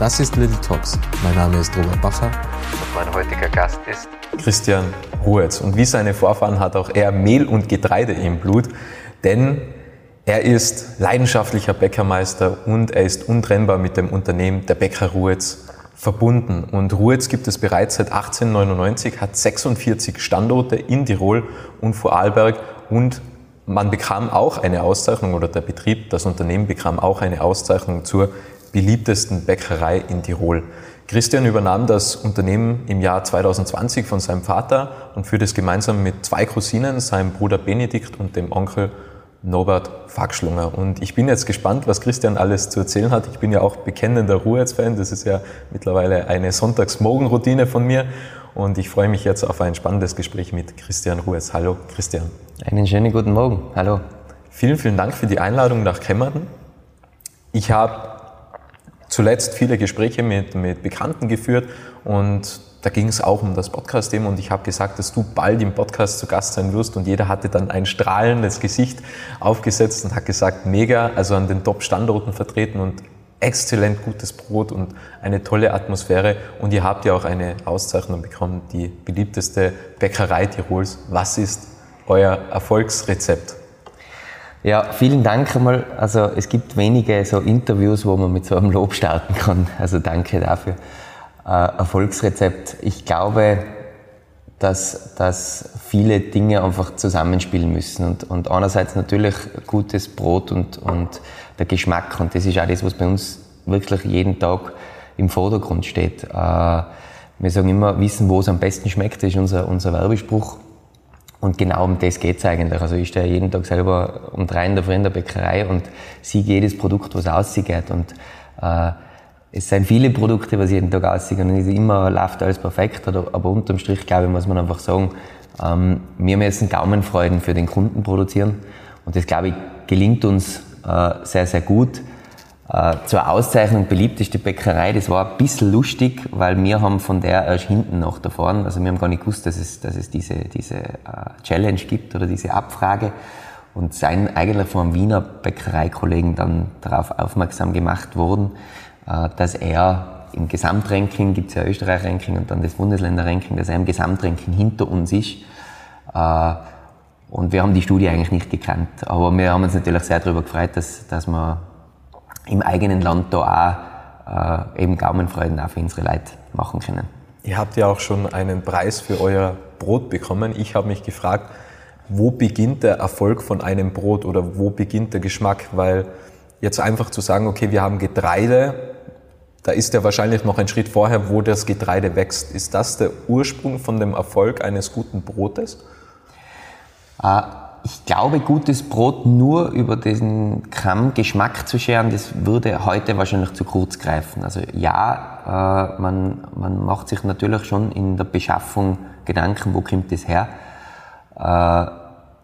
Das ist Little Talks. Mein Name ist Robert Bacher. Und mein heutiger Gast ist Christian Ruhetz. Und wie seine Vorfahren hat auch er Mehl und Getreide im Blut, denn er ist leidenschaftlicher Bäckermeister und er ist untrennbar mit dem Unternehmen der Bäcker Ruhetz verbunden. Und Ruhetz gibt es bereits seit 1899, hat 46 Standorte in Tirol und Vorarlberg und man bekam auch eine Auszeichnung oder der Betrieb, das Unternehmen bekam auch eine Auszeichnung zur beliebtesten Bäckerei in Tirol. Christian übernahm das Unternehmen im Jahr 2020 von seinem Vater und führt es gemeinsam mit zwei Cousinen, seinem Bruder Benedikt und dem Onkel Norbert Fackschlunger. Und ich bin jetzt gespannt, was Christian alles zu erzählen hat. Ich bin ja auch bekennender Ruheitsfan. Das ist ja mittlerweile eine Sonntagsmorgenroutine von mir. Und ich freue mich jetzt auf ein spannendes Gespräch mit Christian Ruhetz. Hallo, Christian. Einen schönen guten Morgen. Hallo. Vielen, vielen Dank für die Einladung nach Kemmerden. Ich habe zuletzt viele Gespräche mit, mit Bekannten geführt und da ging es auch um das Podcast-Thema und ich habe gesagt, dass du bald im Podcast zu Gast sein wirst und jeder hatte dann ein strahlendes Gesicht aufgesetzt und hat gesagt, mega, also an den Top-Standorten vertreten und exzellent gutes Brot und eine tolle Atmosphäre und ihr habt ja auch eine Auszeichnung bekommen, die beliebteste Bäckerei Tirols. Was ist euer Erfolgsrezept? Ja, vielen Dank einmal. Also es gibt wenige so Interviews, wo man mit so einem Lob starten kann. Also danke dafür. Äh, Erfolgsrezept. Ich glaube, dass, dass viele Dinge einfach zusammenspielen müssen. Und, und einerseits natürlich gutes Brot und, und der Geschmack. Und das ist auch das, was bei uns wirklich jeden Tag im Vordergrund steht. Äh, wir sagen immer, wissen, wo es am besten schmeckt, das ist unser, unser Werbespruch. Und genau um das geht's eigentlich. Also ich stehe jeden Tag selber um drei in der Früh in der Bäckerei und sehe jedes Produkt, was aussieht. Und äh, es sind viele Produkte, was jeden Tag aussehen und nicht immer läuft alles perfekt. Aber unterm Strich, glaube ich, muss man einfach sagen, ähm, wir müssen Gaumenfreuden für den Kunden produzieren. Und das, glaube ich, gelingt uns äh, sehr, sehr gut. Äh, zur Auszeichnung beliebteste Bäckerei, das war ein bisschen lustig, weil wir haben von der erst hinten nach erfahren. Also wir haben gar nicht gewusst, dass es, dass es diese, diese äh, Challenge gibt oder diese Abfrage. Und seien eigentlich vom Wiener Bäckereikollegen dann darauf aufmerksam gemacht worden, äh, dass er im Gesamtranking, gibt es ja Österreich-Ranking und dann das Bundesländer-Ranking, dass er im Gesamtranking hinter uns ist. Und wir haben die Studie eigentlich nicht gekannt. Aber wir haben uns natürlich sehr darüber gefreut, dass, dass wir im eigenen Land da auch äh, eben Gaumenfreuden auch für unsere Leute machen können. Ihr habt ja auch schon einen Preis für euer Brot bekommen. Ich habe mich gefragt, wo beginnt der Erfolg von einem Brot oder wo beginnt der Geschmack? Weil jetzt einfach zu sagen, okay, wir haben Getreide, da ist ja wahrscheinlich noch ein Schritt vorher, wo das Getreide wächst. Ist das der Ursprung von dem Erfolg eines guten Brotes? Äh, ich glaube, gutes Brot nur über diesen Gramm Geschmack zu scheren, das würde heute wahrscheinlich zu kurz greifen. Also ja, äh, man, man macht sich natürlich schon in der Beschaffung Gedanken, wo kommt das her. Äh,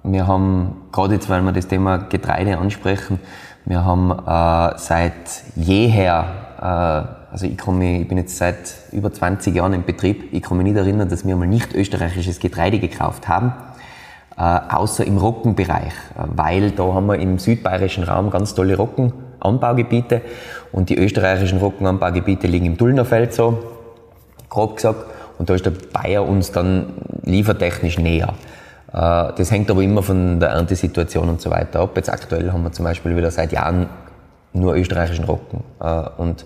wir haben, gerade jetzt, weil wir das Thema Getreide ansprechen, wir haben äh, seit jeher, äh, also ich, komme, ich bin jetzt seit über 20 Jahren im Betrieb, ich mich nicht erinnern, dass wir mal nicht österreichisches Getreide gekauft haben außer im Rockenbereich, äh, weil da haben wir im südbayerischen Raum ganz tolle Rockenanbaugebiete und die österreichischen Rockenanbaugebiete liegen im Tullnerfeld so, grob gesagt, und da ist der Bayer uns dann liefertechnisch näher. Äh, das hängt aber immer von der Erntesituation und so weiter ab. Jetzt aktuell haben wir zum Beispiel wieder seit Jahren nur österreichischen Rocken. Äh, und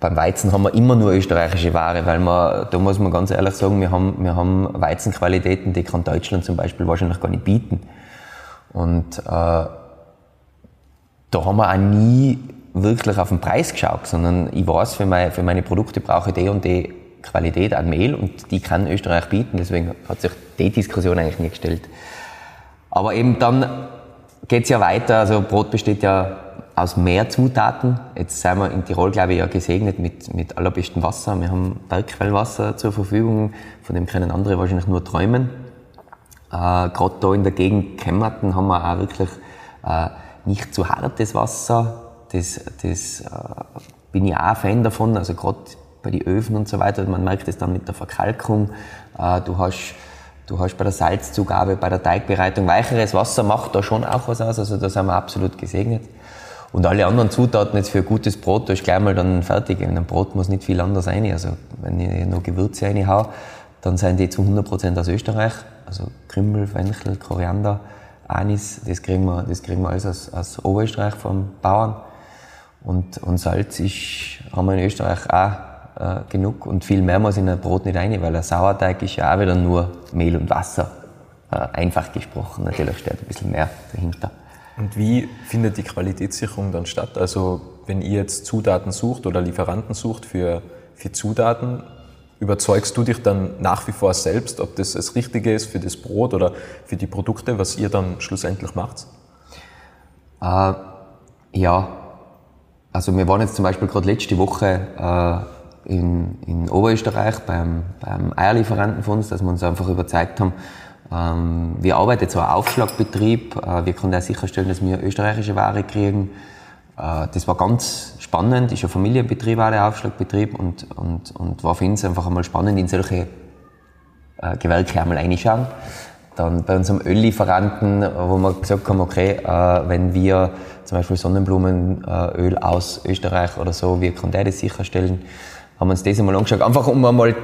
beim Weizen haben wir immer nur österreichische Ware, weil man, da muss man ganz ehrlich sagen, wir haben, wir haben Weizenqualitäten, die kann Deutschland zum Beispiel wahrscheinlich gar nicht bieten. Und äh, da haben wir auch nie wirklich auf den Preis geschaut, sondern ich weiß, für meine, für meine Produkte brauche ich die und die Qualität an Mehl und die kann Österreich bieten, deswegen hat sich die Diskussion eigentlich nie gestellt. Aber eben dann geht's ja weiter, also Brot besteht ja aus mehr Zutaten. Jetzt sind wir in Tirol, glaube ich, ja gesegnet mit, mit allerbestem Wasser. Wir haben Bergquellwasser zur Verfügung, von dem können andere wahrscheinlich nur träumen. Äh, Gerade da in der Gegend Kemmerten haben wir auch wirklich äh, nicht zu hartes Wasser. Das, das äh, bin ich auch ein Fan davon. Also gerade bei den Öfen und so weiter, man merkt es dann mit der Verkalkung. Äh, du hast Du hast bei der Salzzugabe, bei der Teigbereitung weicheres Wasser macht da schon auch was aus. Also da sind wir absolut gesegnet. Und alle anderen Zutaten jetzt für ein gutes Brot, da ist gleich mal dann fertig. In einem Brot muss nicht viel anders rein. Also wenn ich noch Gewürze reinhaue, dann sind die zu 100% aus Österreich. Also Krümmel, Fenchel, Koriander, Anis, das kriegen wir, das kriegen wir alles aus, aus Oberösterreich vom Bauern. Und, und Salz ist, haben wir in Österreich auch äh, genug und viel mehr muss in ein Brot nicht rein, weil ein Sauerteig ist ja auch wieder nur Mehl und Wasser. Äh, einfach gesprochen, natürlich steht ein bisschen mehr dahinter. Und wie findet die Qualitätssicherung dann statt? Also wenn ihr jetzt Zutaten sucht oder Lieferanten sucht für, für Zutaten, überzeugst du dich dann nach wie vor selbst, ob das das Richtige ist für das Brot oder für die Produkte, was ihr dann schlussendlich macht? Äh, ja, also wir waren jetzt zum Beispiel gerade letzte Woche äh, in, in Oberösterreich beim, beim Eierlieferanten von uns, dass wir uns einfach überzeugt haben, ähm, wir arbeiten zwar Aufschlagbetrieb, äh, wir können auch sicherstellen, dass wir österreichische Ware kriegen. Äh, das war ganz spannend, ist ein Familienbetrieb auch der Aufschlagbetrieb und, und, und war für uns einfach einmal spannend, in solche äh, Gewerke einmal reinschauen. Dann bei unserem Öllieferanten, wo wir gesagt haben, okay, äh, wenn wir zum Beispiel Sonnenblumenöl aus Österreich oder so, wie kann der das sicherstellen, haben wir uns das einmal angeschaut, einfach um einmal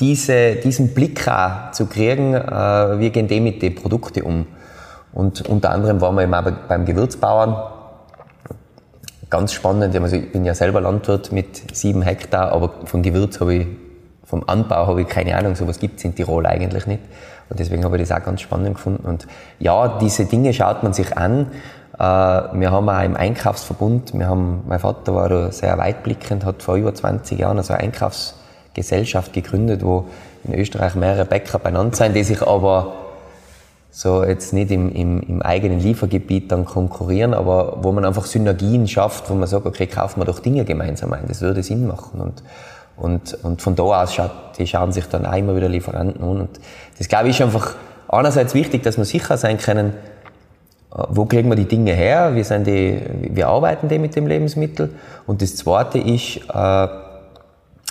diese, diesen Blick auch zu kriegen, äh, wie gehen die mit den Produkten um. Und unter anderem waren wir eben auch beim Gewürzbauern. Ganz spannend, also ich bin ja selber Landwirt mit sieben Hektar, aber von Gewürz habe ich, vom Anbau habe ich keine Ahnung, sowas gibt es in Tirol eigentlich nicht. Und deswegen habe ich das auch ganz spannend gefunden. Und ja, diese Dinge schaut man sich an. Äh, wir haben auch im Einkaufsverbund, wir haben, mein Vater war da sehr weitblickend, hat vor über 20 Jahren also Einkaufs Gesellschaft gegründet, wo in Österreich mehrere Bäcker benannt sind, die sich aber so jetzt nicht im, im, im eigenen Liefergebiet dann konkurrieren, aber wo man einfach Synergien schafft, wo man sagt, okay, kaufen wir doch Dinge gemeinsam ein, das würde Sinn machen. Und, und, und von da aus schaut, die schauen sich dann auch immer wieder Lieferanten an. Und das glaube ich ist einfach einerseits wichtig, dass wir sicher sein können, äh, wo kriegen wir die Dinge her, wie, sind die, wie arbeiten die mit dem Lebensmittel. Und das Zweite ist, äh,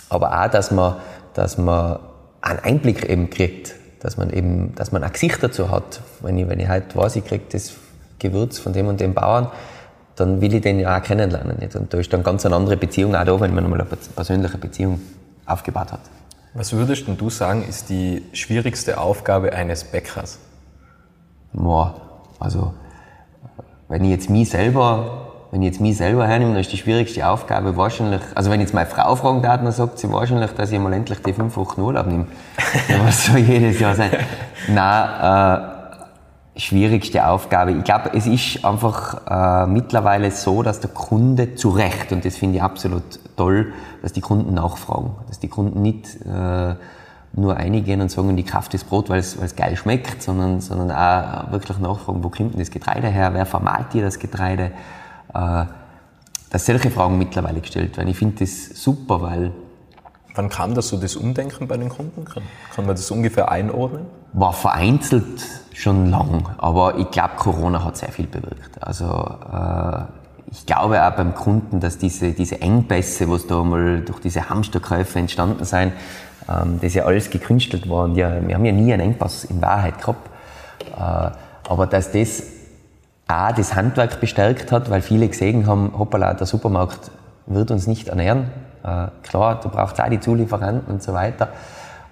aber auch, dass man, dass man einen Einblick eben kriegt, dass man eben, dass man ein Gesicht dazu hat. Wenn ich, wenn ich halt weiß, ich kriege das Gewürz von dem und dem Bauern, dann will ich den ja auch kennenlernen. Nicht? Und da ist dann ganz eine andere Beziehung auch da, wenn man mal eine persönliche Beziehung aufgebaut hat. Was würdest denn du sagen, ist die schwierigste Aufgabe eines Bäckers? Boah, also, wenn ich jetzt mich selber wenn ich jetzt mich selber hernehme, dann ist die schwierigste Aufgabe wahrscheinlich, also wenn ich jetzt meine Frau fragen darf, dann sagt sie wahrscheinlich, dass ich mal endlich die fünf Wochen Urlaub nehme. Was soll jedes Jahr sein? Nein, äh, schwierigste Aufgabe. Ich glaube, es ist einfach äh, mittlerweile so, dass der Kunde zu Recht, und das finde ich absolut toll, dass die Kunden nachfragen. Dass die Kunden nicht äh, nur eingehen und sagen, die Kraft des Brot, weil es, geil schmeckt, sondern, sondern auch wirklich nachfragen, wo kommt denn das Getreide her, wer vermalt dir das Getreide, dass solche Fragen mittlerweile gestellt werden. Ich finde das super, weil. Wann kam das so das Umdenken bei den Kunden? Kann, kann man das ungefähr einordnen? War vereinzelt schon lang, aber ich glaube, Corona hat sehr viel bewirkt. Also äh, ich glaube auch beim Kunden, dass diese, diese Engpässe, was da mal durch diese Hamsterkäufe entstanden sind, ähm, das ja alles gekünstelt war. Und ja, wir haben ja nie einen Engpass in Wahrheit gehabt. Äh, aber dass das A, das Handwerk bestärkt hat, weil viele gesehen haben, hoppala, der Supermarkt wird uns nicht ernähren. Äh, klar, du brauchst auch die Zulieferanten und so weiter.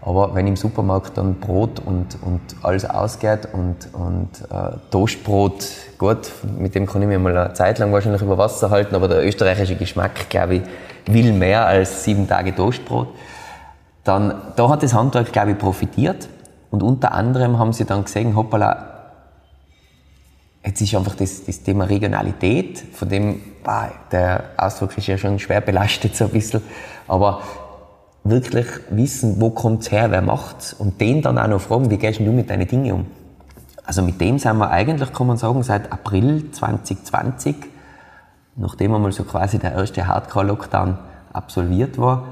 Aber wenn im Supermarkt dann Brot und, und alles ausgeht und, und äh, Toastbrot, gut, mit dem kann ich mir mal eine Zeit lang wahrscheinlich über Wasser halten, aber der österreichische Geschmack, glaube ich, will mehr als sieben Tage Toastbrot. Dann, da hat das Handwerk, glaube ich, profitiert. Und unter anderem haben sie dann gesehen, hoppala, Jetzt ist einfach das, das Thema Regionalität, von dem, boah, der Ausdruck ist ja schon schwer belastet so ein bisschen, aber wirklich wissen, wo kommt's her, wer macht's und den dann auch noch fragen, wie gehst du mit deinen Dingen um? Also mit dem sind wir eigentlich, kann man sagen, seit April 2020 nachdem einmal so quasi der erste Hardcore-Lockdown absolviert war,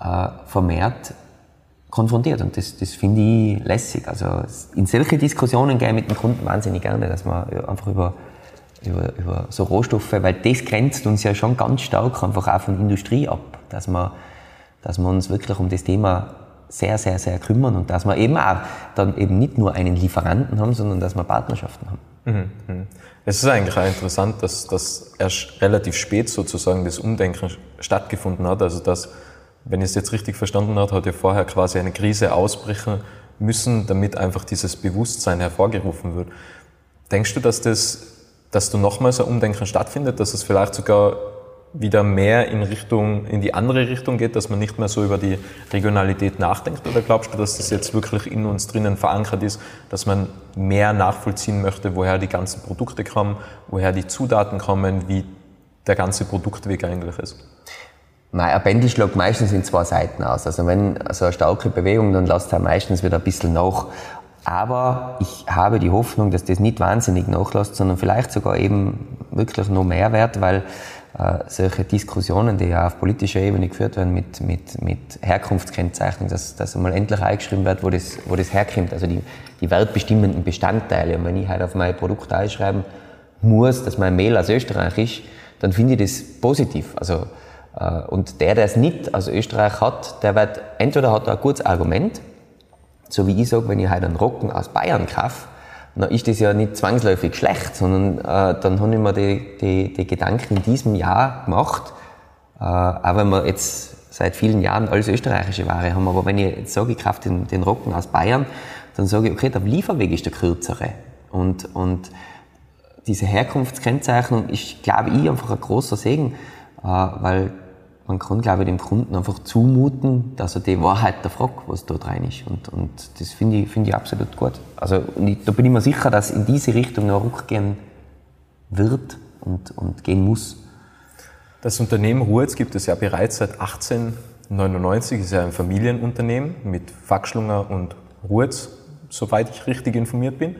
äh, vermehrt konfrontiert. Und das, das finde ich lässig. Also in solche Diskussionen gehe ich mit dem Kunden wahnsinnig gerne, dass man einfach über, über, über so Rohstoffe, weil das grenzt uns ja schon ganz stark einfach auch von Industrie ab, dass wir, dass wir uns wirklich um das Thema sehr, sehr, sehr kümmern und dass wir eben auch dann eben nicht nur einen Lieferanten haben, sondern dass wir Partnerschaften haben. Mhm, mhm. Es ist eigentlich auch interessant, dass, dass erst relativ spät sozusagen das Umdenken stattgefunden hat. Also dass, wenn ich es jetzt richtig verstanden habe, hat ja vorher quasi eine Krise ausbrechen müssen, damit einfach dieses Bewusstsein hervorgerufen wird. Denkst du, dass das, dass du nochmals ein Umdenken stattfindet, dass es vielleicht sogar wieder mehr in Richtung, in die andere Richtung geht, dass man nicht mehr so über die Regionalität nachdenkt? Oder glaubst du, dass das jetzt wirklich in uns drinnen verankert ist, dass man mehr nachvollziehen möchte, woher die ganzen Produkte kommen, woher die Zutaten kommen, wie der ganze Produktweg eigentlich ist? Nein, ein Pendel schlägt meistens in zwei Seiten aus. Also wenn so eine starke Bewegung, dann lässt er meistens wieder ein bisschen nach. Aber ich habe die Hoffnung, dass das nicht wahnsinnig nachlässt, sondern vielleicht sogar eben wirklich noch mehr wert, weil äh, solche Diskussionen, die ja auf politischer Ebene geführt werden mit, mit, mit Herkunftskennzeichnung, dass, dass einmal endlich eingeschrieben wird, wo das, wo das herkommt, also die, die wertbestimmenden Bestandteile. Und wenn ich halt auf mein Produkt einschreiben muss, dass mein Mehl aus Österreich ist, dann finde ich das positiv. Also, und der, der es nicht aus Österreich hat, der wird, entweder hat er ein gutes Argument, so wie ich sage, wenn ich halt einen Rocken aus Bayern kaufe, dann ist das ja nicht zwangsläufig schlecht, sondern äh, dann habe ich mir die, die, die Gedanken in diesem Jahr gemacht, äh, auch wenn wir jetzt seit vielen Jahren alles österreichische Ware haben, aber wenn ich jetzt sage, ich kaufe den, den Rocken aus Bayern, dann sage ich, okay, der Lieferweg ist der kürzere. Und, und diese Herkunftskennzeichnung ist, glaube ich, einfach ein großer Segen, äh, weil man kann, glaube ich, dem Kunden einfach zumuten, dass er die Wahrheit der fragt, was dort rein ist. Und, und das finde ich, finde ich absolut gut. Also, ich, da bin ich mir sicher, dass in diese Richtung noch rückgehen wird und, und gehen muss. Das Unternehmen Ruhrz gibt es ja bereits seit 1899, ist ja ein Familienunternehmen mit Fackschlunger und Ruhrz, soweit ich richtig informiert bin.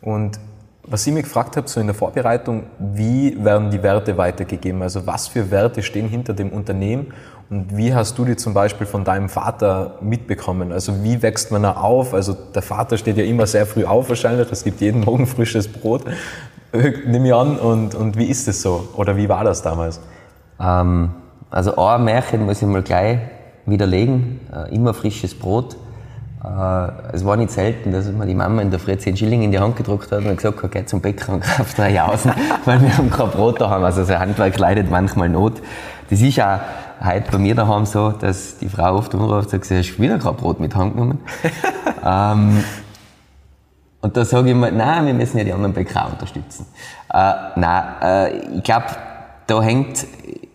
Und was ich mich gefragt habe, so in der Vorbereitung, wie werden die Werte weitergegeben? Also was für Werte stehen hinter dem Unternehmen und wie hast du die zum Beispiel von deinem Vater mitbekommen? Also wie wächst man da auf? Also der Vater steht ja immer sehr früh auf wahrscheinlich, es gibt jeden Morgen frisches Brot, nehme ich an. Und, und wie ist das so? Oder wie war das damals? Ähm, also ein Märchen muss ich mal gleich widerlegen, äh, immer frisches Brot. Äh, es war nicht selten, dass mir die Mama in der Früh 10 Schilling in die Hand gedruckt hat und gesagt hat, geh zum Bäcker und kauf drei Jausen, weil wir haben kein Brot da haben. Also das Handwerk leidet manchmal Not. Das ist auch heute bei mir daheim so, dass die Frau oft umruft und sagt, hast du wieder kein Brot mit Hand genommen? ähm, und da sage ich mir, nein, wir müssen ja die anderen Bäcker auch unterstützen. Äh, nein, äh, ich glaube, da hängt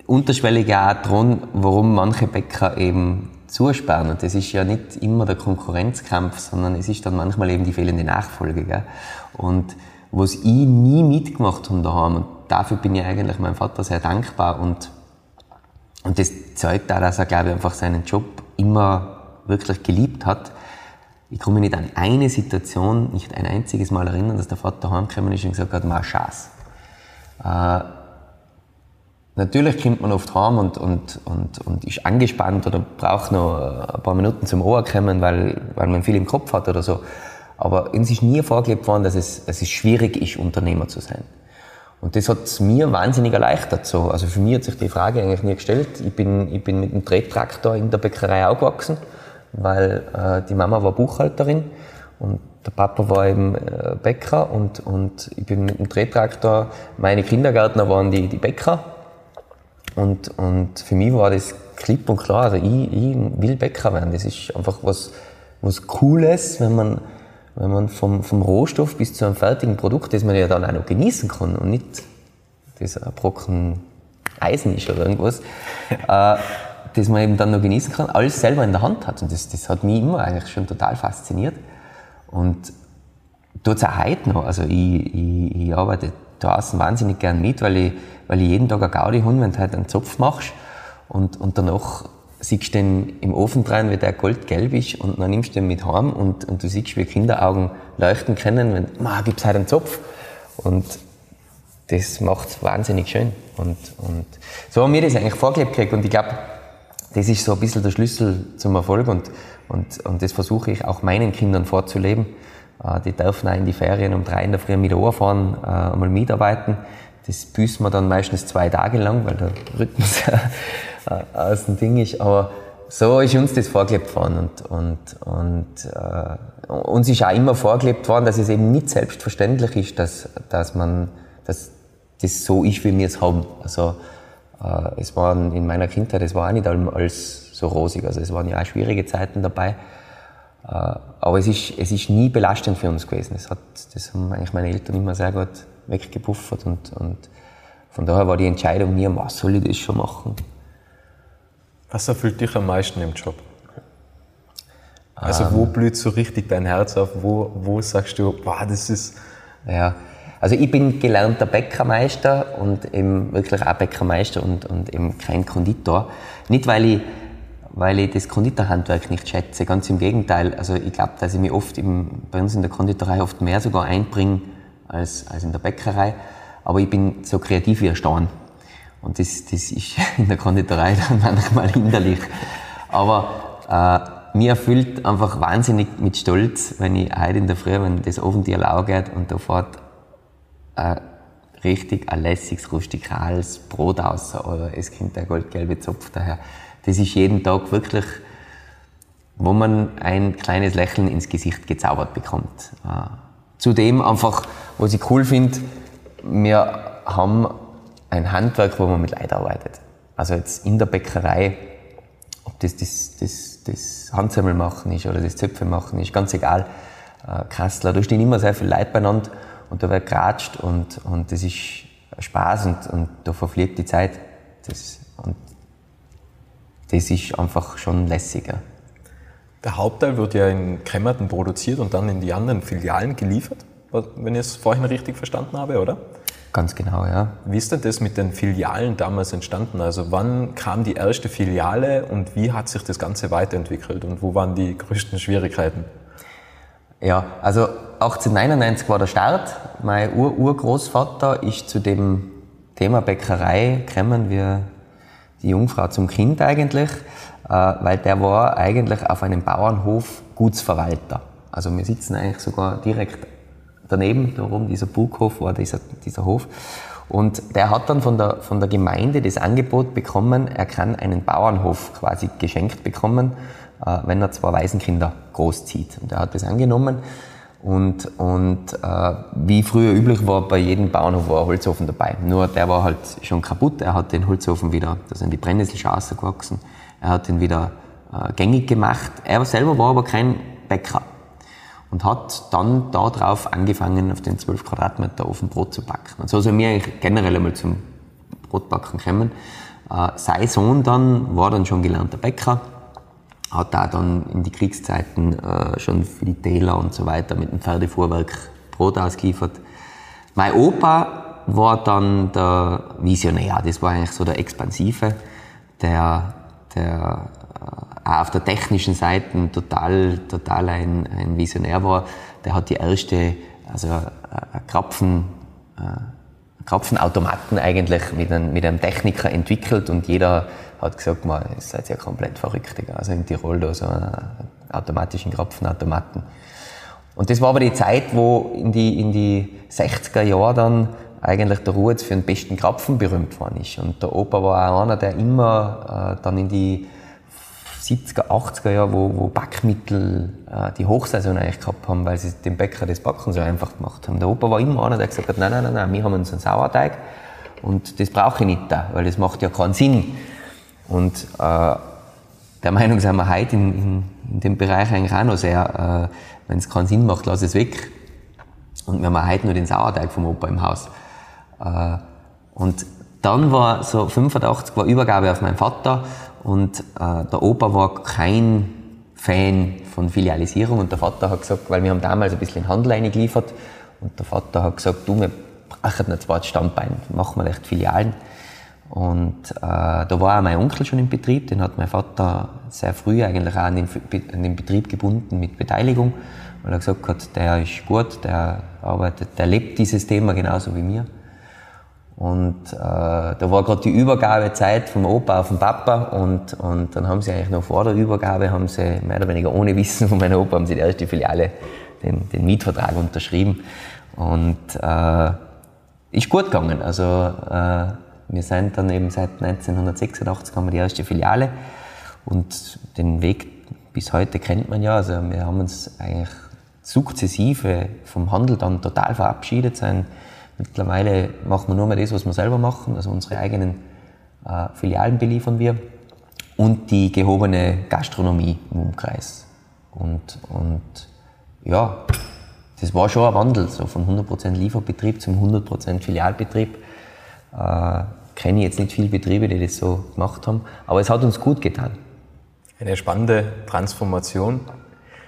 unterschwellig auch dran, warum manche Bäcker eben zusperren. Und das ist ja nicht immer der Konkurrenzkampf, sondern es ist dann manchmal eben die fehlende Nachfolge. Gell? Und was ich nie mitgemacht habe daheim, und dafür bin ich eigentlich meinem Vater sehr dankbar und, und das zeigt auch, dass er, glaube ich, einfach seinen Job immer wirklich geliebt hat. Ich mich nicht an eine Situation, nicht ein einziges Mal erinnern, dass der Vater heimgekommen ist und gesagt hat, mach Chance. Äh, Natürlich kommt man oft heim und, und, und, und ist angespannt oder braucht noch ein paar Minuten zum Ohr kommen, weil, weil man viel im Kopf hat oder so. Aber uns ist nie vorgelebt worden, dass es, dass es schwierig ist, Unternehmer zu sein. Und das hat es mir wahnsinnig erleichtert. So. Also für mich hat sich die Frage eigentlich nie gestellt. Ich bin, ich bin mit dem Trettraktor in der Bäckerei aufgewachsen, weil äh, die Mama war Buchhalterin und der Papa war eben äh, Bäcker und, und ich bin mit dem Trettraktor, meine Kindergärtner waren die, die Bäcker und, und für mich war das klipp und klar, also ich, ich will Bäcker werden. Das ist einfach was, was Cooles, wenn man, wenn man vom, vom Rohstoff bis zu einem fertigen Produkt, das man ja dann auch noch genießen kann und nicht das ein Brocken Eisen ist oder irgendwas, äh, das man eben dann noch genießen kann, alles selber in der Hand hat. Und das, das hat mich immer eigentlich schon total fasziniert. Und tut es auch heute noch. Also ich, ich, ich arbeite draußen wahnsinnig gern mit, weil ich, weil ich jeden Tag eine Gaudi habe, wenn du halt einen Zopf machst und, und danach siehst du den im Ofen dran, wie der goldgelb ist und dann nimmst du den mit heim und, und du siehst, wie Kinderaugen leuchten können, wenn, ma, gibt's halt einen Zopf. Und das macht es wahnsinnig schön. Und, und so haben wir das eigentlich vorgelebt gekriegt. Und ich glaube, das ist so ein bisschen der Schlüssel zum Erfolg. Und, und, und das versuche ich auch meinen Kindern vorzuleben. Äh, die dürfen auch in die Ferien um drei in der Früh mit fahren, äh, einmal mitarbeiten. Das büßen wir dann meistens zwei Tage lang, weil der Rhythmus äh, aus dem Ding ist. Aber so ist uns das vorgelebt worden. Und, und, und äh, uns ist auch immer vorgelebt worden, dass es eben nicht selbstverständlich ist, dass, dass man, dass das so ist, wie wir es haben. Also, äh, es waren in meiner Kindheit, es war auch nicht alles so rosig. Also, es waren ja auch schwierige Zeiten dabei. Äh, aber es ist, es ist nie belastend für uns gewesen. Es hat, das haben eigentlich meine Eltern immer sehr gut weggepuffert und, und von daher war die Entscheidung nie, was soll ich das schon machen? Was erfüllt dich am meisten im Job? Also wo ähm. blüht so richtig dein Herz auf? Wo, wo sagst du, boah, das ist... Ja, also ich bin gelernter Bäckermeister und eben wirklich auch Bäckermeister und, und eben kein Konditor. Nicht, weil ich, weil ich das Konditorhandwerk nicht schätze, ganz im Gegenteil. Also ich glaube, dass ich mich oft im, bei uns in der Konditorei oft mehr sogar einbringe als, als in der Bäckerei. Aber ich bin so kreativ wie ein Stein. Und das, das ist in der Konditorei dann manchmal hinderlich. Aber äh, mir erfüllt einfach wahnsinnig mit Stolz, wenn ich heute in der Früh, wenn das Ofentier lau geht und da fährt ein richtig ein lässiges, rustikales Brot aus oder es kommt der goldgelbe Zopf daher. Das ist jeden Tag wirklich, wo man ein kleines Lächeln ins Gesicht gezaubert bekommt. Äh, zudem einfach, was ich cool finde, wir haben ein Handwerk, wo man mit Leid arbeitet. Also jetzt in der Bäckerei, ob das das, das, das Handsammel machen ist oder das Zöpfe machen ist, ganz egal. Äh, Kassler, da stehen immer sehr viele Leute beieinander und da wird geratscht und, und das ist Spaß und, und da verfliegt die Zeit. Das, und das ist einfach schon lässiger. Der Hauptteil wird ja in Kremmerten produziert und dann in die anderen Filialen geliefert, wenn ich es vorhin richtig verstanden habe, oder? Ganz genau, ja. Wie ist denn das mit den Filialen damals entstanden? Also wann kam die erste Filiale und wie hat sich das Ganze weiterentwickelt und wo waren die größten Schwierigkeiten? Ja, also 1899 war der Start. Mein Ur-Urgroßvater ist zu dem Thema Bäckerei gekommen wie die Jungfrau zum Kind eigentlich, äh, weil der war eigentlich auf einem Bauernhof Gutsverwalter. Also wir sitzen eigentlich sogar direkt daneben, da oben dieser Burghof war dieser, dieser Hof. Und der hat dann von der, von der Gemeinde das Angebot bekommen, er kann einen Bauernhof quasi geschenkt bekommen äh, wenn er zwei Waisenkinder großzieht. Und er hat das angenommen. Und, und äh, wie früher üblich war, bei jedem Bauernhof war ein Holzofen dabei. Nur der war halt schon kaputt. Er hat den Holzofen wieder, da sind die Brennnessel schon gewachsen. Er hat ihn wieder äh, gängig gemacht. Er selber war aber kein Bäcker. Und hat dann darauf angefangen, auf den 12 Quadratmeter Ofen Brot zu backen. Und so sind wir generell einmal zum Brotbacken gekommen. Äh, sein Sohn dann war dann schon gelernter Bäcker hat auch dann in die Kriegszeiten äh, schon für die Täler und so weiter mit dem Pferdefuhrwerk Brot ausgeliefert. Mein Opa war dann der Visionär, das war eigentlich so der Expansive, der, der äh, auch auf der technischen Seite total, total ein, ein Visionär war. Der hat die erste, also äh, Krapfen, äh, Krapfenautomaten eigentlich mit einem, mit einem Techniker entwickelt und jeder hat gesagt, man, ihr seid ja komplett verrückt. Also in Tirol da so einen automatischen Krapfenautomaten. Und das war aber die Zeit, wo in die, in die 60er Jahre dann eigentlich der Ruhetz für den besten Krapfen berühmt worden ist. Und der Opa war auch einer, der immer äh, dann in die 70er, 80er Jahre, wo, wo Backmittel äh, die Hochsaison eigentlich gehabt haben, weil sie dem Bäcker das Backen so einfach gemacht haben. Der Opa war immer einer, der gesagt hat, nein, nein, nein, nein wir haben unseren Sauerteig und das brauche ich nicht da, weil das macht ja keinen Sinn. Und äh, der Meinung sind wir heute in, in, in dem Bereich eigentlich auch noch sehr, äh, wenn es keinen Sinn macht, lass es weg. Und wir haben heute nur den Sauerteig vom Opa im Haus. Äh, und dann war so 85 war Übergabe auf meinen Vater und äh, der Opa war kein Fan von Filialisierung und der Vater hat gesagt, weil wir haben damals ein bisschen Handel eingeliefert und der Vater hat gesagt, du, wir brauchen ein zweites Standbein, machen wir echt Filialen. Und äh, da war auch mein Onkel schon im Betrieb, den hat mein Vater sehr früh eigentlich auch an den, an den Betrieb gebunden mit Beteiligung, weil er gesagt hat, der ist gut, der arbeitet, der lebt dieses Thema genauso wie mir. Und äh, da war gerade die Übergabezeit vom Opa auf den Papa und, und dann haben sie eigentlich noch vor der Übergabe, haben sie mehr oder weniger ohne Wissen von meinem Opa, haben sie die erste Filiale den, den Mietvertrag unterschrieben. Und äh, ist gut gegangen. Also äh, wir sind dann eben seit 1986 haben wir die erste Filiale und den Weg bis heute kennt man ja. Also wir haben uns eigentlich sukzessive vom Handel dann total verabschiedet sein Mittlerweile machen wir nur mehr das, was wir selber machen, also unsere eigenen äh, Filialen beliefern wir und die gehobene Gastronomie im Umkreis. Und, und ja, das war schon ein Wandel, so von 100% Lieferbetrieb zum 100% Filialbetrieb. Äh, kenne jetzt nicht viele Betriebe, die das so gemacht haben, aber es hat uns gut getan. Eine spannende Transformation.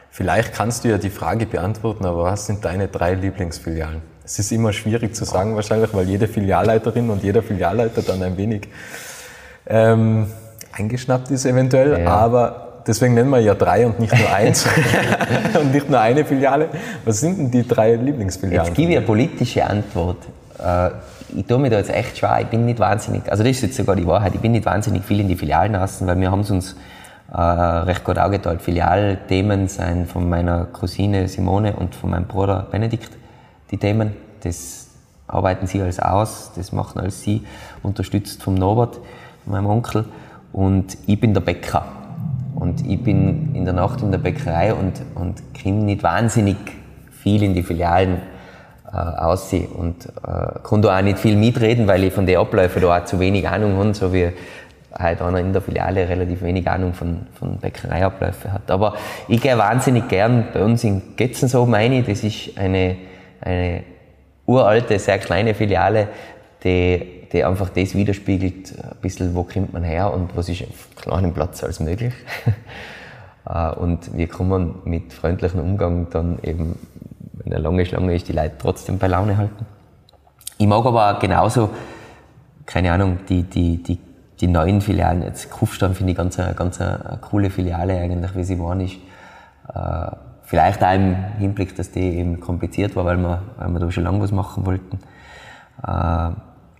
Vielleicht kannst du ja die Frage beantworten, aber was sind deine drei Lieblingsfilialen? Es ist immer schwierig zu sagen wahrscheinlich, weil jede Filialleiterin und jeder Filialleiter dann ein wenig ähm, eingeschnappt ist eventuell, ja. aber deswegen nennen wir ja drei und nicht nur eins und nicht nur eine Filiale. Was sind denn die drei Lieblingsfilialen? Jetzt gebe ich eine politische Antwort. Äh, ich tue mir da jetzt echt schwer, ich bin nicht wahnsinnig, also das ist jetzt sogar die Wahrheit, ich bin nicht wahnsinnig viel in die Filialen lassen, weil wir haben es uns äh, recht gut aufgeteilt. Filialthemen sind von meiner Cousine Simone und von meinem Bruder Benedikt die Themen. Das arbeiten sie alles aus, das machen alles sie, unterstützt vom Norbert, meinem Onkel. Und ich bin der Bäcker. Und ich bin in der Nacht in der Bäckerei und, und komme nicht wahnsinnig viel in die Filialen äh, aussehen. Und äh, kann da auch nicht viel mitreden, weil ich von den Abläufen da auch zu wenig Ahnung habe, so wie halt einer in der Filiale relativ wenig Ahnung von, von Bäckereiabläufen hat. Aber ich gehe wahnsinnig gern bei uns in Getzenshofen rein. Das ist eine eine uralte, sehr kleine Filiale, die, die einfach das widerspiegelt, ein bisschen, wo kommt man her und was ist auf kleinem Platz als möglich. Äh, und wir kommen mit freundlichem Umgang dann eben, wenn eine lange Schlange ist, die Leute trotzdem bei Laune halten. Ich mag aber genauso, keine Ahnung, die, die, die, die neuen Filialen. Jetzt Kufstein finde ich ganz, eine, ganz eine coole Filiale eigentlich, wie sie waren ist. Äh, Vielleicht auch im Hinblick, dass die eben kompliziert war, weil wir, weil wir da schon lange was machen wollten. Äh,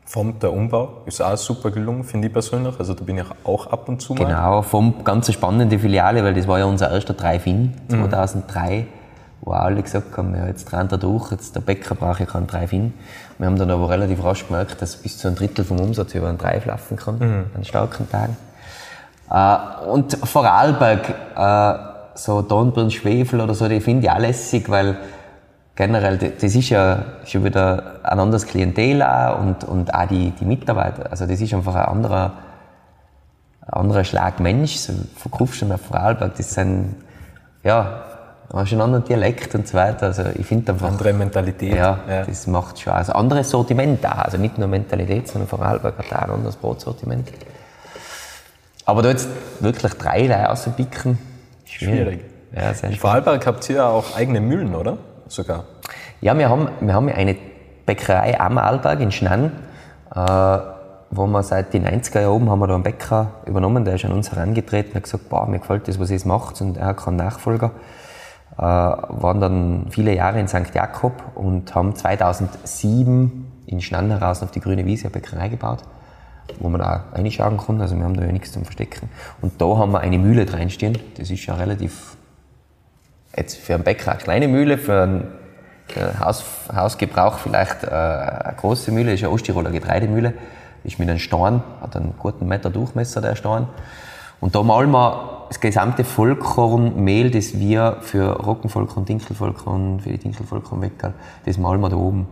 vom der Umbau ist auch super gelungen, finde ich persönlich. Also da bin ich auch ab und zu mal. Genau, vom ganz spannende Filiale, weil das war ja unser erster Drive-In 2003, mhm. Wo alle gesagt haben, ja, jetzt rennt er durch, jetzt der Bäcker braucht ja keinen Drive-In. Wir haben dann aber relativ rasch gemerkt, dass bis zu ein Drittel vom Umsatz über einen Drive laufen kann, mhm. an starken Tagen. Äh, und Vorarlberg, äh, so Dornbirn Schwefel oder so, die finde ich auch lässig, weil generell, das ist ja schon wieder ein anderes Klientel auch und, und auch die, die Mitarbeiter. Also das ist einfach ein anderer, ein anderer Schlag Mensch. So von Kufstein auf Vorarlberg, das sind, ja, hast einen anderen Dialekt und so weiter. Also ich finde einfach... Andere Mentalität. Ja, ja, das macht schon. Also anderes Sortiment auch. Also nicht nur Mentalität, sondern Vorarlberg hat auch ein anderes Brotsortiment. Aber da jetzt wirklich drei auspicken, Schwierig. Ja, sehr In Vorarlberg habt ihr ja auch eigene Mühlen, oder? Sogar. Ja, wir haben, wir haben eine Bäckerei am Arlberg in Schnann, äh, wo wir seit den 90er Jahren haben wir da einen Bäcker übernommen, der ist an uns herangetreten und hat gesagt, boah, mir gefällt das, was ihr macht und er hat keinen Nachfolger. Äh, waren dann viele Jahre in St. Jakob und haben 2007 in Schnann heraus auf die grüne Wiese eine Bäckerei gebaut wo man auch reinschauen kann. Also wir haben da ja nichts zum Verstecken. Und da haben wir eine Mühle reinstehen. Das ist ja relativ, jetzt für einen Bäcker eine kleine Mühle, für einen, Haus, Hausgebrauch vielleicht äh, eine große Mühle, das ist eine Osttiroler Getreidemühle. Ist mit einem Stein, hat einen guten Meter Durchmesser, der Stein. Und da malen wir das gesamte Vollkornmehl, das wir für Roggenvollkorn, Dinkelvollkorn, für die Dinkelvollkorn Weckerl, das malen wir da oben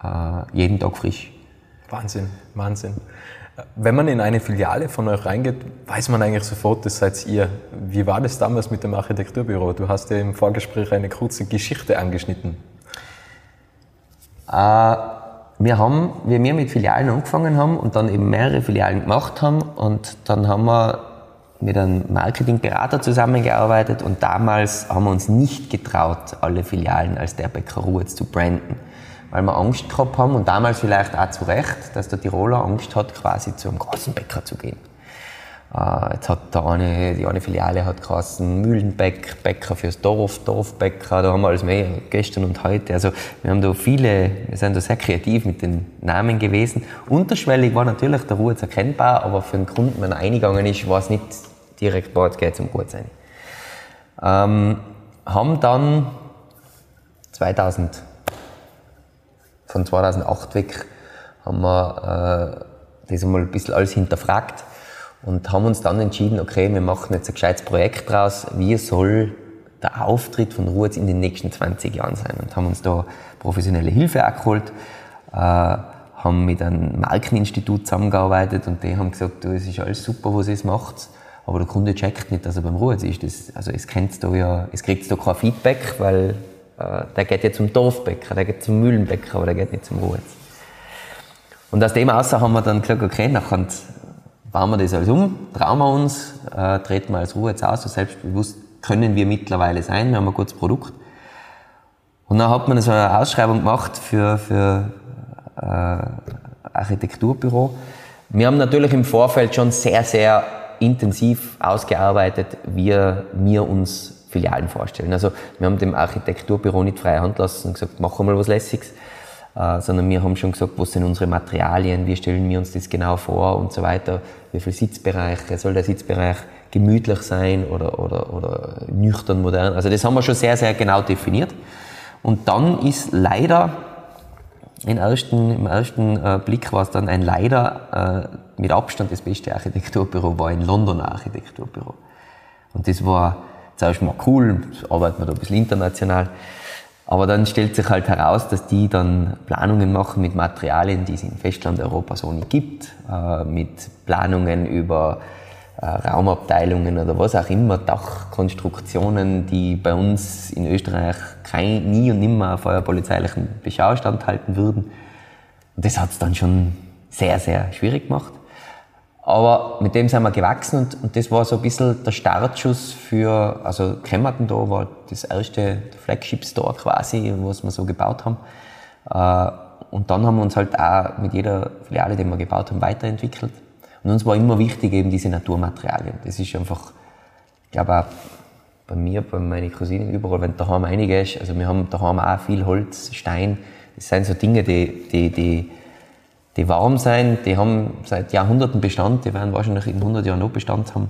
äh, jeden Tag frisch. Wahnsinn, Wahnsinn. Wenn man in eine Filiale von euch reingeht, weiß man eigentlich sofort, das seid ihr. Wie war das damals mit dem Architekturbüro? Du hast ja im Vorgespräch eine kurze Geschichte angeschnitten. Äh, wir haben, wie wir mit Filialen angefangen haben und dann eben mehrere Filialen gemacht haben und dann haben wir mit einem Marketingberater zusammengearbeitet und damals haben wir uns nicht getraut, alle Filialen als der Bäcker Ruhe zu branden weil wir Angst gehabt haben und damals vielleicht auch zu Recht, dass der Tiroler Angst hat, quasi zu einem großen Bäcker zu gehen. Äh, jetzt hat der eine, die eine Filiale hat geheißen Mühlenbeck, Bäcker fürs Dorf, Dorfbäcker, da haben wir alles mehr, gestern und heute. Also wir haben da viele, wir sind da sehr kreativ mit den Namen gewesen. Unterschwellig war natürlich der Ruhe erkennbar, aber für den Kunden, wenn er eingegangen ist, war es nicht direkt, boah, jetzt geht zum Ruhe sein. Ähm, haben dann 2000, von 2008 weg, haben wir äh, das einmal ein bisschen alles hinterfragt und haben uns dann entschieden, okay, wir machen jetzt ein gescheites Projekt draus, wie soll der Auftritt von Ruhrz in den nächsten 20 Jahren sein und haben uns da professionelle Hilfe abgeholt, äh, haben mit einem Markeninstitut zusammengearbeitet und die haben gesagt, du, es ist alles super, was ihr macht, aber der Kunde checkt nicht, dass er beim Ruhrz ist. Das, also es kennt da ja, es kriegt da kein Feedback, weil äh, der geht ja zum Dorfbäcker, der geht zum Mühlenbäcker, aber der geht nicht zum Ruhrz. Und aus dem außer haben wir dann gesagt, okay, nachher bauen wir das alles um, trauen wir uns, äh, treten wir als Ruhe jetzt aus, so selbstbewusst können wir mittlerweile sein, wir haben ein gutes Produkt. Und dann hat man so eine Ausschreibung gemacht für, für äh, Architekturbüro. Wir haben natürlich im Vorfeld schon sehr, sehr intensiv ausgearbeitet, wie wir uns Filialen vorstellen. Also wir haben dem Architekturbüro nicht freie Hand lassen und gesagt, wir mal was Lässiges äh, sondern wir haben schon gesagt, was sind unsere Materialien, wie stellen wir uns das genau vor und so weiter, wie viele Sitzbereiche, soll der Sitzbereich gemütlich sein oder, oder, oder nüchtern, modern. Also das haben wir schon sehr, sehr genau definiert. Und dann ist leider, im ersten, im ersten äh, Blick war es dann ein leider äh, mit Abstand das beste Architekturbüro, war ein Londoner Architekturbüro. Und das war zuerst mal cool, arbeiten wir da ein bisschen international. Aber dann stellt sich halt heraus, dass die dann Planungen machen mit Materialien, die es in Festland-Europa so nicht gibt, äh, mit Planungen über äh, Raumabteilungen oder was auch immer, Dachkonstruktionen, die bei uns in Österreich kein, nie und nimmer vor einer polizeilichen Beschau standhalten würden. Und das hat es dann schon sehr, sehr schwierig gemacht. Aber mit dem sind wir gewachsen und, und das war so ein bisschen der Startschuss für, also Kremmerton da war das erste Flagship Store quasi, was wir so gebaut haben. Äh, und dann haben wir uns halt auch mit jeder Filiale, die wir gebaut haben, weiterentwickelt. Und uns war immer wichtig eben diese Naturmaterialien. Das ist einfach, ich glaube auch bei mir, bei meinen Cousinen überall, wenn daheim einige ist, also wir haben daheim auch viel Holz, Stein, das sind so Dinge, die, die, die die warm sein, die haben seit Jahrhunderten Bestand, die werden wahrscheinlich in 100 Jahren noch Bestand haben.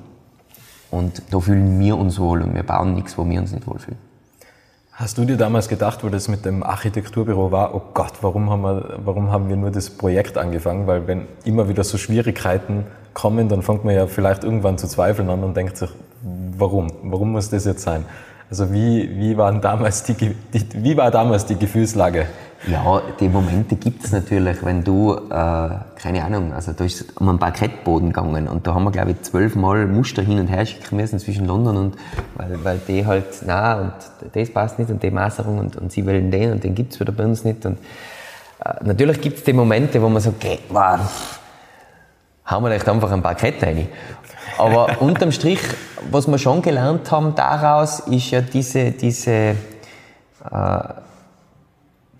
Und da fühlen wir uns wohl und wir bauen nichts, wo wir uns nicht wohlfühlen. Hast du dir damals gedacht, wo das mit dem Architekturbüro war, oh Gott, warum haben wir, warum haben wir nur das Projekt angefangen? Weil wenn immer wieder so Schwierigkeiten kommen, dann fängt man ja vielleicht irgendwann zu zweifeln an und denkt sich, warum? Warum muss das jetzt sein? Also wie, wie, waren damals die, die, wie war damals die Gefühlslage? Ja, die Momente gibt es natürlich, wenn du, äh, keine Ahnung, also da ist um einen Parkettboden gegangen und da haben wir, glaube ich, zwölfmal Muster hin und her schicken müssen zwischen London und, weil, weil die halt, na und das passt nicht und die Maserung und, und sie wollen den und den gibt es wieder bei uns nicht und äh, natürlich gibt es die Momente, wo man so, okay, wow, hauen wir echt einfach ein Parkett rein. Aber unterm Strich, was wir schon gelernt haben daraus, ist ja diese, diese, äh,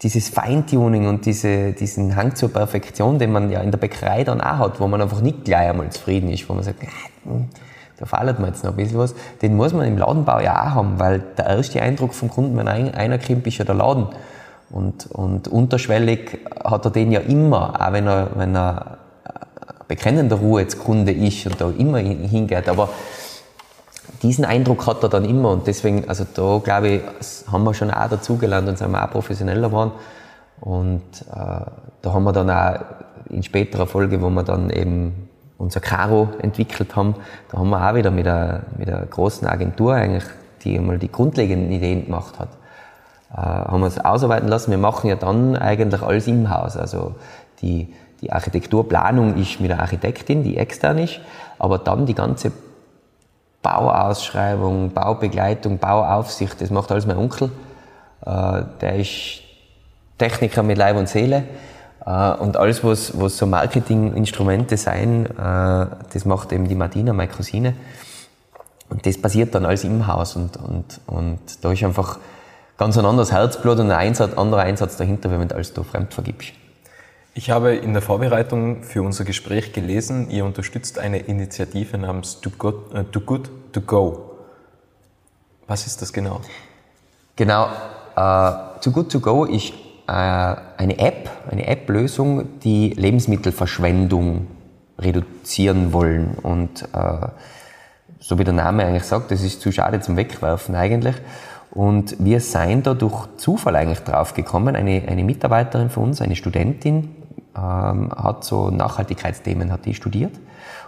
dieses Feintuning und diese, diesen Hang zur Perfektion, den man ja in der Bäckerei dann auch hat, wo man einfach nicht gleich einmal zufrieden ist, wo man sagt, hm, da fällt mir jetzt noch ein bisschen was, den muss man im Ladenbau ja auch haben, weil der erste Eindruck vom Kunden, wenn einer kommt, ist ja der Laden. Und, und unterschwellig hat er den ja immer, auch wenn er, wenn er bekennender Ruhe-Kunde ist und da immer hingeht. Aber diesen Eindruck hat er dann immer und deswegen, also da glaube ich, haben wir schon auch dazugelernt und sind wir auch professioneller geworden. Und äh, da haben wir dann auch in späterer Folge, wo wir dann eben unser Caro entwickelt haben, da haben wir auch wieder mit einer, mit einer großen Agentur eigentlich, die einmal die grundlegenden Ideen gemacht hat, äh, haben wir es ausarbeiten lassen. Wir machen ja dann eigentlich alles im Haus, also die, die Architekturplanung ist mit der Architektin, die extern ist, aber dann die ganze Bauausschreibung, Baubegleitung, Bauaufsicht, das macht alles mein Onkel. Äh, der ist Techniker mit Leib und Seele. Äh, und alles, was, was so Marketinginstrumente sein, äh, das macht eben die Martina, meine Cousine. Und das passiert dann alles im Haus. Und, und, und da ist einfach ganz ein anderes Herzblut und ein Einsatz, anderer Einsatz dahinter, wenn du alles da fremd vergibst. Ich habe in der Vorbereitung für unser Gespräch gelesen, ihr unterstützt eine Initiative namens Too Good, äh, Too Good To Go. Was ist das genau? Genau, äh, Too Good To Go ist äh, eine App, eine App-Lösung, die Lebensmittelverschwendung reduzieren wollen. Und äh, so wie der Name eigentlich sagt, das ist zu schade zum Wegwerfen eigentlich. Und wir seien da durch Zufall eigentlich drauf gekommen. Eine, eine Mitarbeiterin von uns, eine Studentin, ähm, hat so Nachhaltigkeitsthemen, hat die studiert.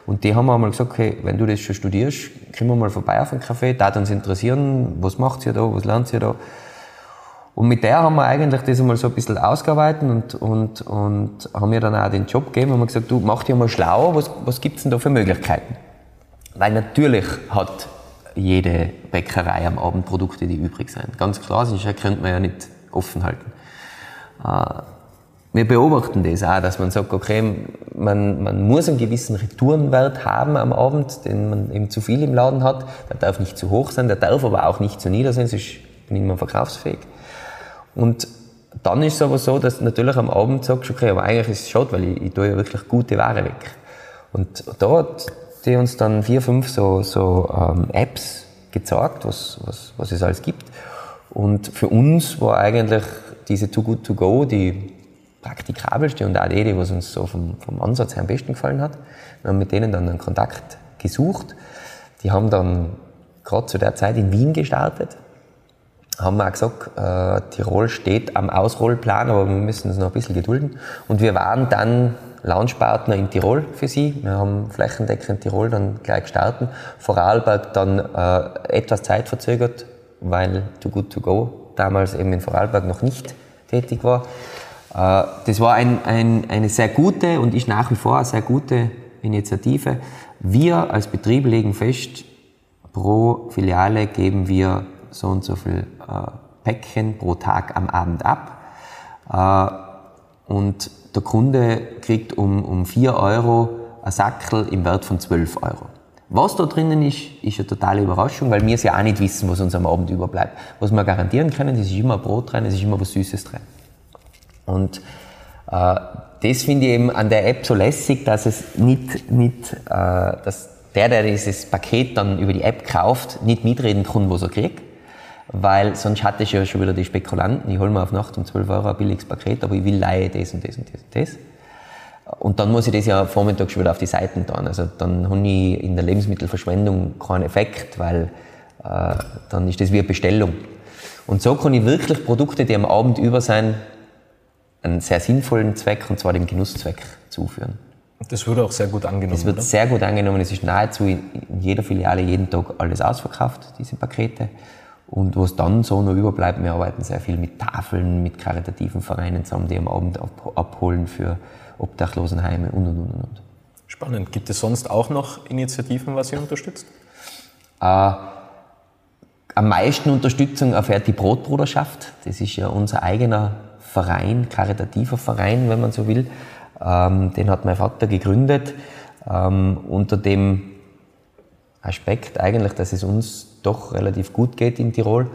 Und die haben wir einmal gesagt, okay, wenn du das schon studierst, kommen wir mal vorbei auf einen Café, da uns interessieren, was macht ihr da, was lernt ihr da? Und mit der haben wir eigentlich das einmal so ein bisschen ausgearbeitet und, und, und haben mir dann auch den Job gegeben und haben gesagt, du mach dich mal schlau, was, was gibt's denn da für Möglichkeiten? Weil natürlich hat jede Bäckerei am Abend Produkte, die übrig sind. Ganz klar, sonst könnte man ja nicht offen halten. Wir beobachten das auch, dass man sagt, okay, man, man muss einen gewissen Retourenwert haben am Abend, den man eben zu viel im Laden hat. Der darf nicht zu hoch sein, der darf aber auch nicht zu nieder sein, sonst bin ich immer verkaufsfähig. Und dann ist es aber so, dass natürlich am Abend sagst, okay, aber eigentlich ist es schade, weil ich, ich tue ja wirklich gute Ware weg. Und da hat die uns dann vier, fünf so, so ähm, Apps gezeigt, was, was, was es alles gibt. Und für uns war eigentlich diese Too Good To Go die praktikabelste und auch die, die was uns so vom, vom Ansatz her am besten gefallen hat. Wir haben mit denen dann einen Kontakt gesucht. Die haben dann gerade zu der Zeit in Wien gestartet. Haben wir auch gesagt, äh, Tirol steht am Ausrollplan, aber wir müssen uns noch ein bisschen gedulden. Und wir waren dann Launchpartner in Tirol für sie. Wir haben flächendeckend Tirol dann gleich gestartet. Vorarlberg dann äh, etwas Zeit verzögert, weil Too Good To Go damals eben in Vorarlberg noch nicht tätig war. Äh, das war ein, ein, eine sehr gute und ist nach wie vor eine sehr gute Initiative. Wir als Betrieb legen fest, pro Filiale geben wir so und so viel äh, Päckchen pro Tag am Abend ab. Äh, und der Kunde kriegt um, um 4 Euro ein Sackel im Wert von 12 Euro. Was da drinnen ist, ist eine totale Überraschung, weil wir es ja auch nicht wissen, was uns am Abend überbleibt. Was wir garantieren können, es ist immer Brot drin, es ist immer was Süßes drin. Und äh, das finde ich eben an der App so lässig, dass es nicht, nicht äh, dass der, der dieses Paket dann über die App kauft, nicht mitreden kann, was er kriegt. Weil sonst hatte ich ja schon wieder die Spekulanten, ich hole mir auf Nacht um 12 Euro ein billiges Paket, aber ich will leihe das und das und das und das. Und dann muss ich das ja vormittags schon wieder auf die Seiten tun. Also dann habe ich in der Lebensmittelverschwendung keinen Effekt, weil äh, dann ist das wie eine Bestellung. Und so kann ich wirklich Produkte, die am Abend über sein, einen sehr sinnvollen Zweck, und zwar dem Genusszweck, zuführen. Das wurde auch sehr gut angenommen. Es wird oder? sehr gut angenommen. Es ist nahezu in jeder Filiale jeden Tag alles ausverkauft, diese Pakete. Und was dann so noch überbleibt, wir arbeiten sehr viel mit Tafeln, mit karitativen Vereinen zusammen, die am Abend abholen für Obdachlosenheime und, und, und, und. Spannend. Gibt es sonst auch noch Initiativen, was ihr unterstützt? Äh, am meisten Unterstützung erfährt die Brotbruderschaft. Das ist ja unser eigener Verein, karitativer Verein, wenn man so will. Ähm, den hat mein Vater gegründet, ähm, unter dem Aspekt eigentlich, dass es uns doch relativ gut geht in Tirol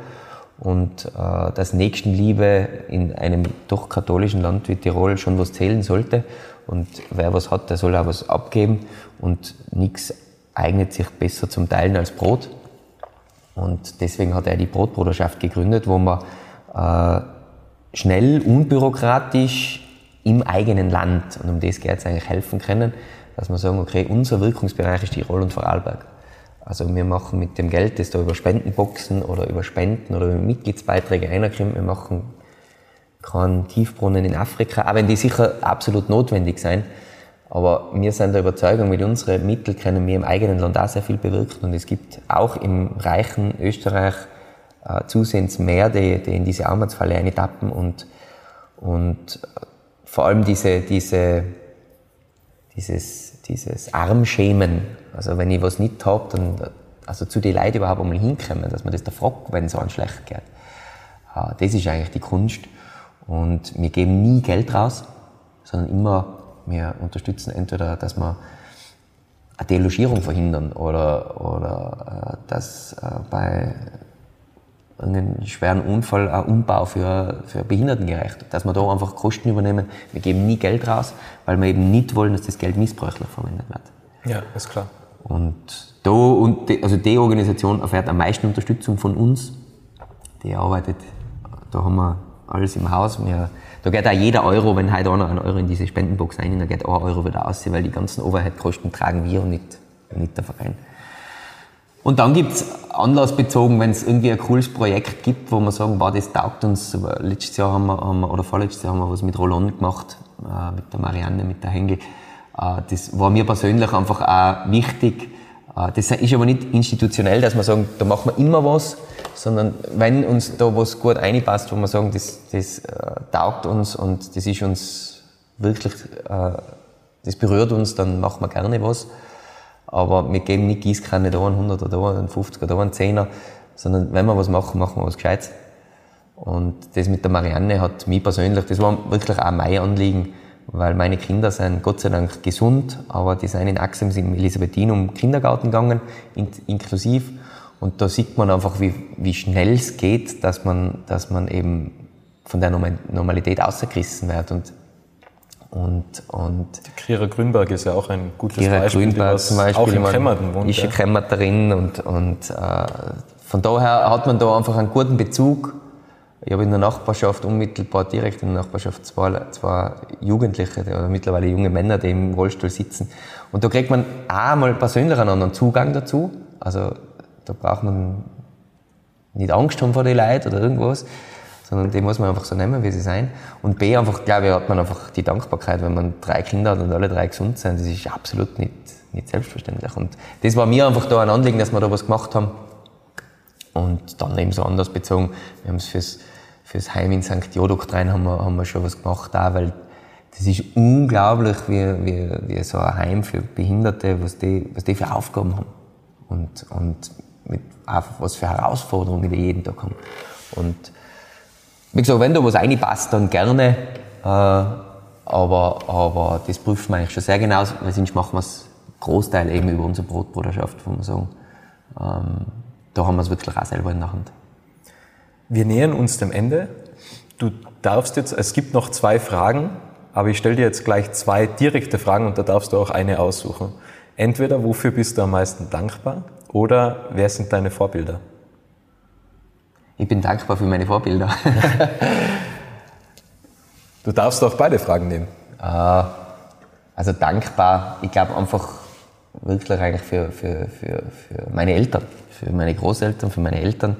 und äh, dass Nächstenliebe in einem doch katholischen Land wie Tirol schon was zählen sollte. Und wer was hat, der soll auch was abgeben und nichts eignet sich besser zum Teilen als Brot. Und deswegen hat er die Brotbruderschaft gegründet, wo man äh, schnell, unbürokratisch im eigenen Land, und um das geht es eigentlich, helfen können, dass wir sagen, okay, unser Wirkungsbereich ist Tirol und Vorarlberg. Also wir machen mit dem Geld, das da über Spendenboxen oder über Spenden oder über Mitgliedsbeiträge reinkommt, wir machen keinen Tiefbrunnen in Afrika, auch wenn die sicher absolut notwendig sind. Aber wir sind der Überzeugung, mit unseren Mitteln können wir im eigenen Land auch sehr viel bewirken. Und es gibt auch im reichen Österreich äh, zusehends mehr, die, die in diese Armutsfalle eintappen und, und äh, vor allem diese, diese, dieses, dieses Armschämen. Also wenn ich was nicht habe, dann also zu den Leuten überhaupt einmal hinkommen, dass man das da fragt, wenn es einem schlecht geht. Äh, das ist eigentlich die Kunst. Und wir geben nie Geld raus, sondern immer, wir unterstützen entweder, dass wir eine Delogierung verhindern oder, oder äh, dass äh, bei einen schweren Unfall, einen Umbau für, für Behindertengerecht. Dass wir da einfach Kosten übernehmen. Wir geben nie Geld raus, weil wir eben nicht wollen, dass das Geld missbräuchlich verwendet wird. Ja, ist klar. Und da, und die, also die Organisation erfährt am meisten Unterstützung von uns. Die arbeitet, da haben wir alles im Haus. Wir, da geht auch jeder Euro, wenn heute einer einen Euro in diese Spendenbox rein, dann geht ein Euro wieder aus, weil die ganzen Overhead-Kosten tragen wir und nicht, nicht der Verein. Und dann gibt's anlassbezogen, wenn es irgendwie ein cooles Projekt gibt, wo wir sagen, wow, das taugt uns. Letztes Jahr haben wir, haben oder vorletztes Jahr haben wir was mit Roland gemacht, äh, mit der Marianne, mit der Hengel. Äh, das war mir persönlich einfach auch wichtig. Äh, das ist aber nicht institutionell, dass wir sagen, da machen wir immer was, sondern wenn uns da was gut reinpasst, wo wir sagen, das, das äh, taugt uns und das ist uns wirklich, äh, das berührt uns, dann machen wir gerne was. Aber wir geben nicht Gießkanne da, ein 100er da, ein 50er da, ein 10er, sondern wenn wir was machen, machen wir was Gescheites. Und das mit der Marianne hat mich persönlich, das war wirklich auch mein Anliegen, weil meine Kinder sind Gott sei Dank gesund, aber die sind in Axem, sind im Elisabethinum Kindergarten gegangen, in, inklusiv. Und da sieht man einfach, wie, wie schnell es geht, dass man, dass man eben von der Normalität ausgerissen wird. Und und, und Kira Grünberg ist ja auch ein gutes Kira Beispiel, Grünberg zum Beispiel, auch in Kremmerten wohnt. Ist ja Kremmerterin und, und äh, von daher hat man da einfach einen guten Bezug. Ich habe in der Nachbarschaft unmittelbar direkt in der Nachbarschaft zwei, zwei Jugendliche oder mittlerweile junge Männer, die im Rollstuhl sitzen. Und da kriegt man auch mal persönlich einen anderen Zugang dazu. Also da braucht man nicht Angst haben vor den Leuten oder irgendwas sondern die muss man einfach so nehmen, wie sie sein. Und B, einfach, glaube ich, hat man einfach die Dankbarkeit, wenn man drei Kinder hat und alle drei gesund sind, das ist absolut nicht, nicht selbstverständlich. Und das war mir einfach da ein Anliegen, dass wir da was gemacht haben. Und dann eben so anders bezogen, wir haben es fürs, fürs Heim in St. Jodoktrein haben wir, haben wir schon was gemacht, auch, weil das ist unglaublich, wie, wie, wie so ein Heim für Behinderte, was die, was die für Aufgaben haben. Und, und mit, auch was für Herausforderungen die jeden Tag haben. Und wie gesagt, wenn da was reinpasst, dann gerne. Äh, aber, aber das prüft man eigentlich schon sehr genau, weil sonst machen wir es Großteil eben über unsere Brotbruderschaft, wo wir sagen, ähm, da haben wir es wirklich auch selber in der Hand. Wir nähern uns dem Ende. Du darfst jetzt, es gibt noch zwei Fragen, aber ich stelle dir jetzt gleich zwei direkte Fragen und da darfst du auch eine aussuchen. Entweder, wofür bist du am meisten dankbar oder wer sind deine Vorbilder? Ich bin dankbar für meine Vorbilder. du darfst auch beide Fragen nehmen. Äh, also dankbar, ich glaube einfach wirklich eigentlich für, für, für, für meine Eltern, für meine Großeltern, für meine Eltern,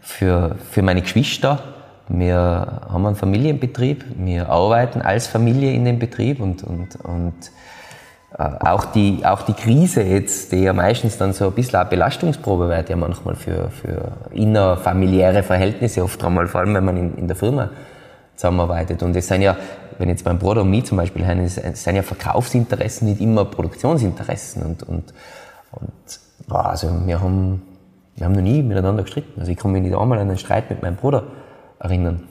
für, für meine Geschwister. Wir haben einen Familienbetrieb, wir arbeiten als Familie in dem Betrieb und, und, und auch die, auch die Krise jetzt, die ja meistens dann so ein bisschen eine Belastungsprobe wird, ja manchmal für, für innerfamiliäre Verhältnisse, oft einmal, vor allem wenn man in, in der Firma zusammenarbeitet. Und es sind ja, wenn jetzt mein Bruder und mich zum Beispiel es sind ja Verkaufsinteressen, nicht immer Produktionsinteressen. Und, und, und boah, also wir haben, wir haben noch nie miteinander gestritten. Also ich kann mich nicht einmal an einen Streit mit meinem Bruder erinnern.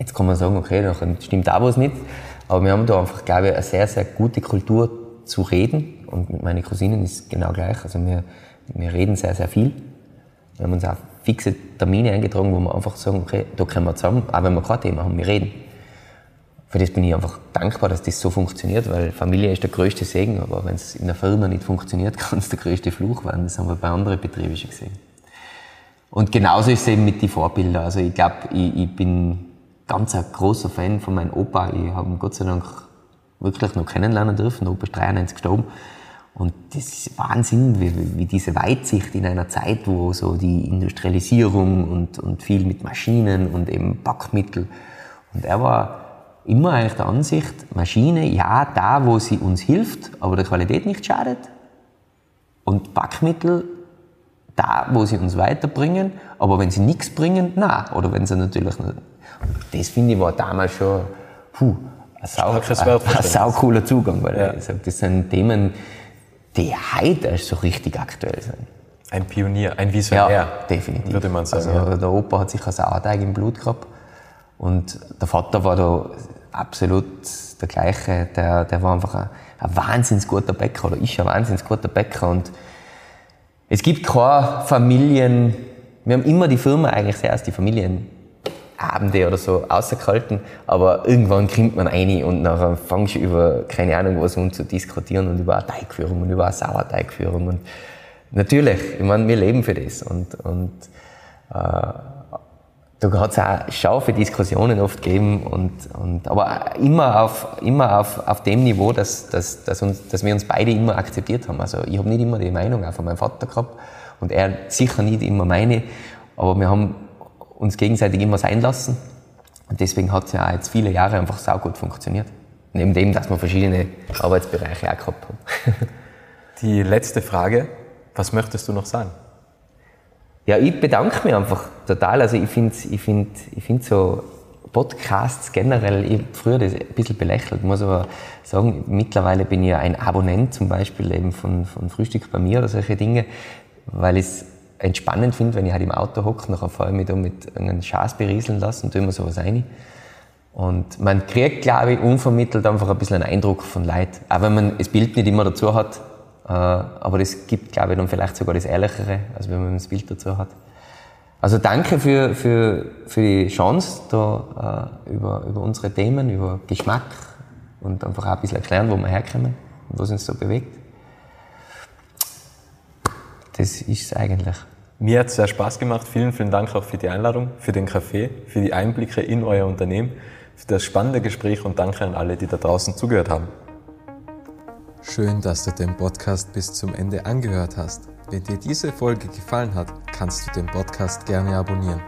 Jetzt kann man sagen, okay, dann stimmt auch was nicht. Aber wir haben da einfach, glaube ich, eine sehr, sehr gute Kultur zu reden. Und mit meinen Cousinen ist es genau gleich. Also wir, wir reden sehr, sehr viel. Wir haben uns auch fixe Termine eingetragen, wo wir einfach sagen, okay, da können wir zusammen, auch wenn wir kein Thema haben, wir reden. Für das bin ich einfach dankbar, dass das so funktioniert, weil Familie ist der größte Segen, aber wenn es in der Firma nicht funktioniert, kann es der größte Fluch werden. Das haben wir bei anderen Betrieben schon gesehen. Und genauso ist es eben mit den Vorbildern. Also ich glaube, ich, ich bin ganz ein großer Fan von meinem Opa. Ich habe ihn Gott sei Dank wirklich noch kennenlernen dürfen. Der Opa ist 93 gestorben. Und das ist Wahnsinn, wie, wie diese Weitsicht in einer Zeit, wo so die Industrialisierung und, und viel mit Maschinen und eben Backmittel. Und er war immer eigentlich der Ansicht, Maschine, ja, da, wo sie uns hilft, aber der Qualität nicht schadet. Und Backmittel, da, wo sie uns weiterbringen, aber wenn sie nichts bringen, na, oder wenn sie natürlich das finde ich war damals schon puh, ein, sau, ein, ein sau cooler Zugang, weil ja. ich sag, das sind Themen, die heute so richtig aktuell sind. Ein Pionier, ein Visionär. Ja, definitiv. Würde man sagen. Also, ja. Der Opa hat sicher Sauerteig im Blut gehabt und der Vater war da absolut der gleiche. Der, der war einfach ein, ein wahnsinnig guter Bäcker oder ist ein wahnsinnig guter Bäcker und es gibt keine Familien, wir haben immer die Firma eigentlich sehr als die Familienabende oder so außergehalten, aber irgendwann kommt man rein und nachher fangst du über, keine Ahnung was, um zu diskutieren und über eine Teigführung und über eine Sauerteigführung und natürlich, ich meine, wir leben für das und, und äh, da hat es auch scharfe Diskussionen oft gegeben, und, und, aber immer auf, immer auf, auf dem Niveau, dass, dass, dass, uns, dass wir uns beide immer akzeptiert haben. Also ich habe nicht immer die Meinung auch von meinem Vater gehabt und er sicher nicht immer meine, aber wir haben uns gegenseitig immer sein lassen und deswegen hat es ja auch jetzt viele Jahre einfach saugut funktioniert. Neben dem, dass wir verschiedene Arbeitsbereiche auch gehabt haben. Die letzte Frage, was möchtest du noch sagen? Ja, ich bedanke mich einfach total. Also ich finde ich find, ich find so Podcasts generell, ich habe früher das ein bisschen belächelt, muss aber sagen, mittlerweile bin ich ja ein Abonnent zum Beispiel eben von, von Frühstück bei mir oder solche Dinge, weil ich es entspannend finde, wenn ich halt im Auto hocke, nachher fahre ich mich da mit einem Schaß berieseln lassen und tue mir sowas rein. Und man kriegt, glaube ich, unvermittelt einfach ein bisschen einen Eindruck von Leid. Auch wenn man das Bild nicht immer dazu hat, äh, aber das gibt, glaube ich, dann vielleicht sogar das Ehrlichere, als wenn man das Bild dazu hat. Also danke für, für, für die Chance, da äh, über, über unsere Themen, über Geschmack und einfach auch ein bisschen erklären, wo wir herkommen und was uns so bewegt. Das ist es eigentlich. Mir hat es sehr Spaß gemacht. Vielen, vielen Dank auch für die Einladung, für den Kaffee, für die Einblicke in euer Unternehmen, für das spannende Gespräch und danke an alle, die da draußen zugehört haben. Schön, dass du den Podcast bis zum Ende angehört hast. Wenn dir diese Folge gefallen hat, kannst du den Podcast gerne abonnieren.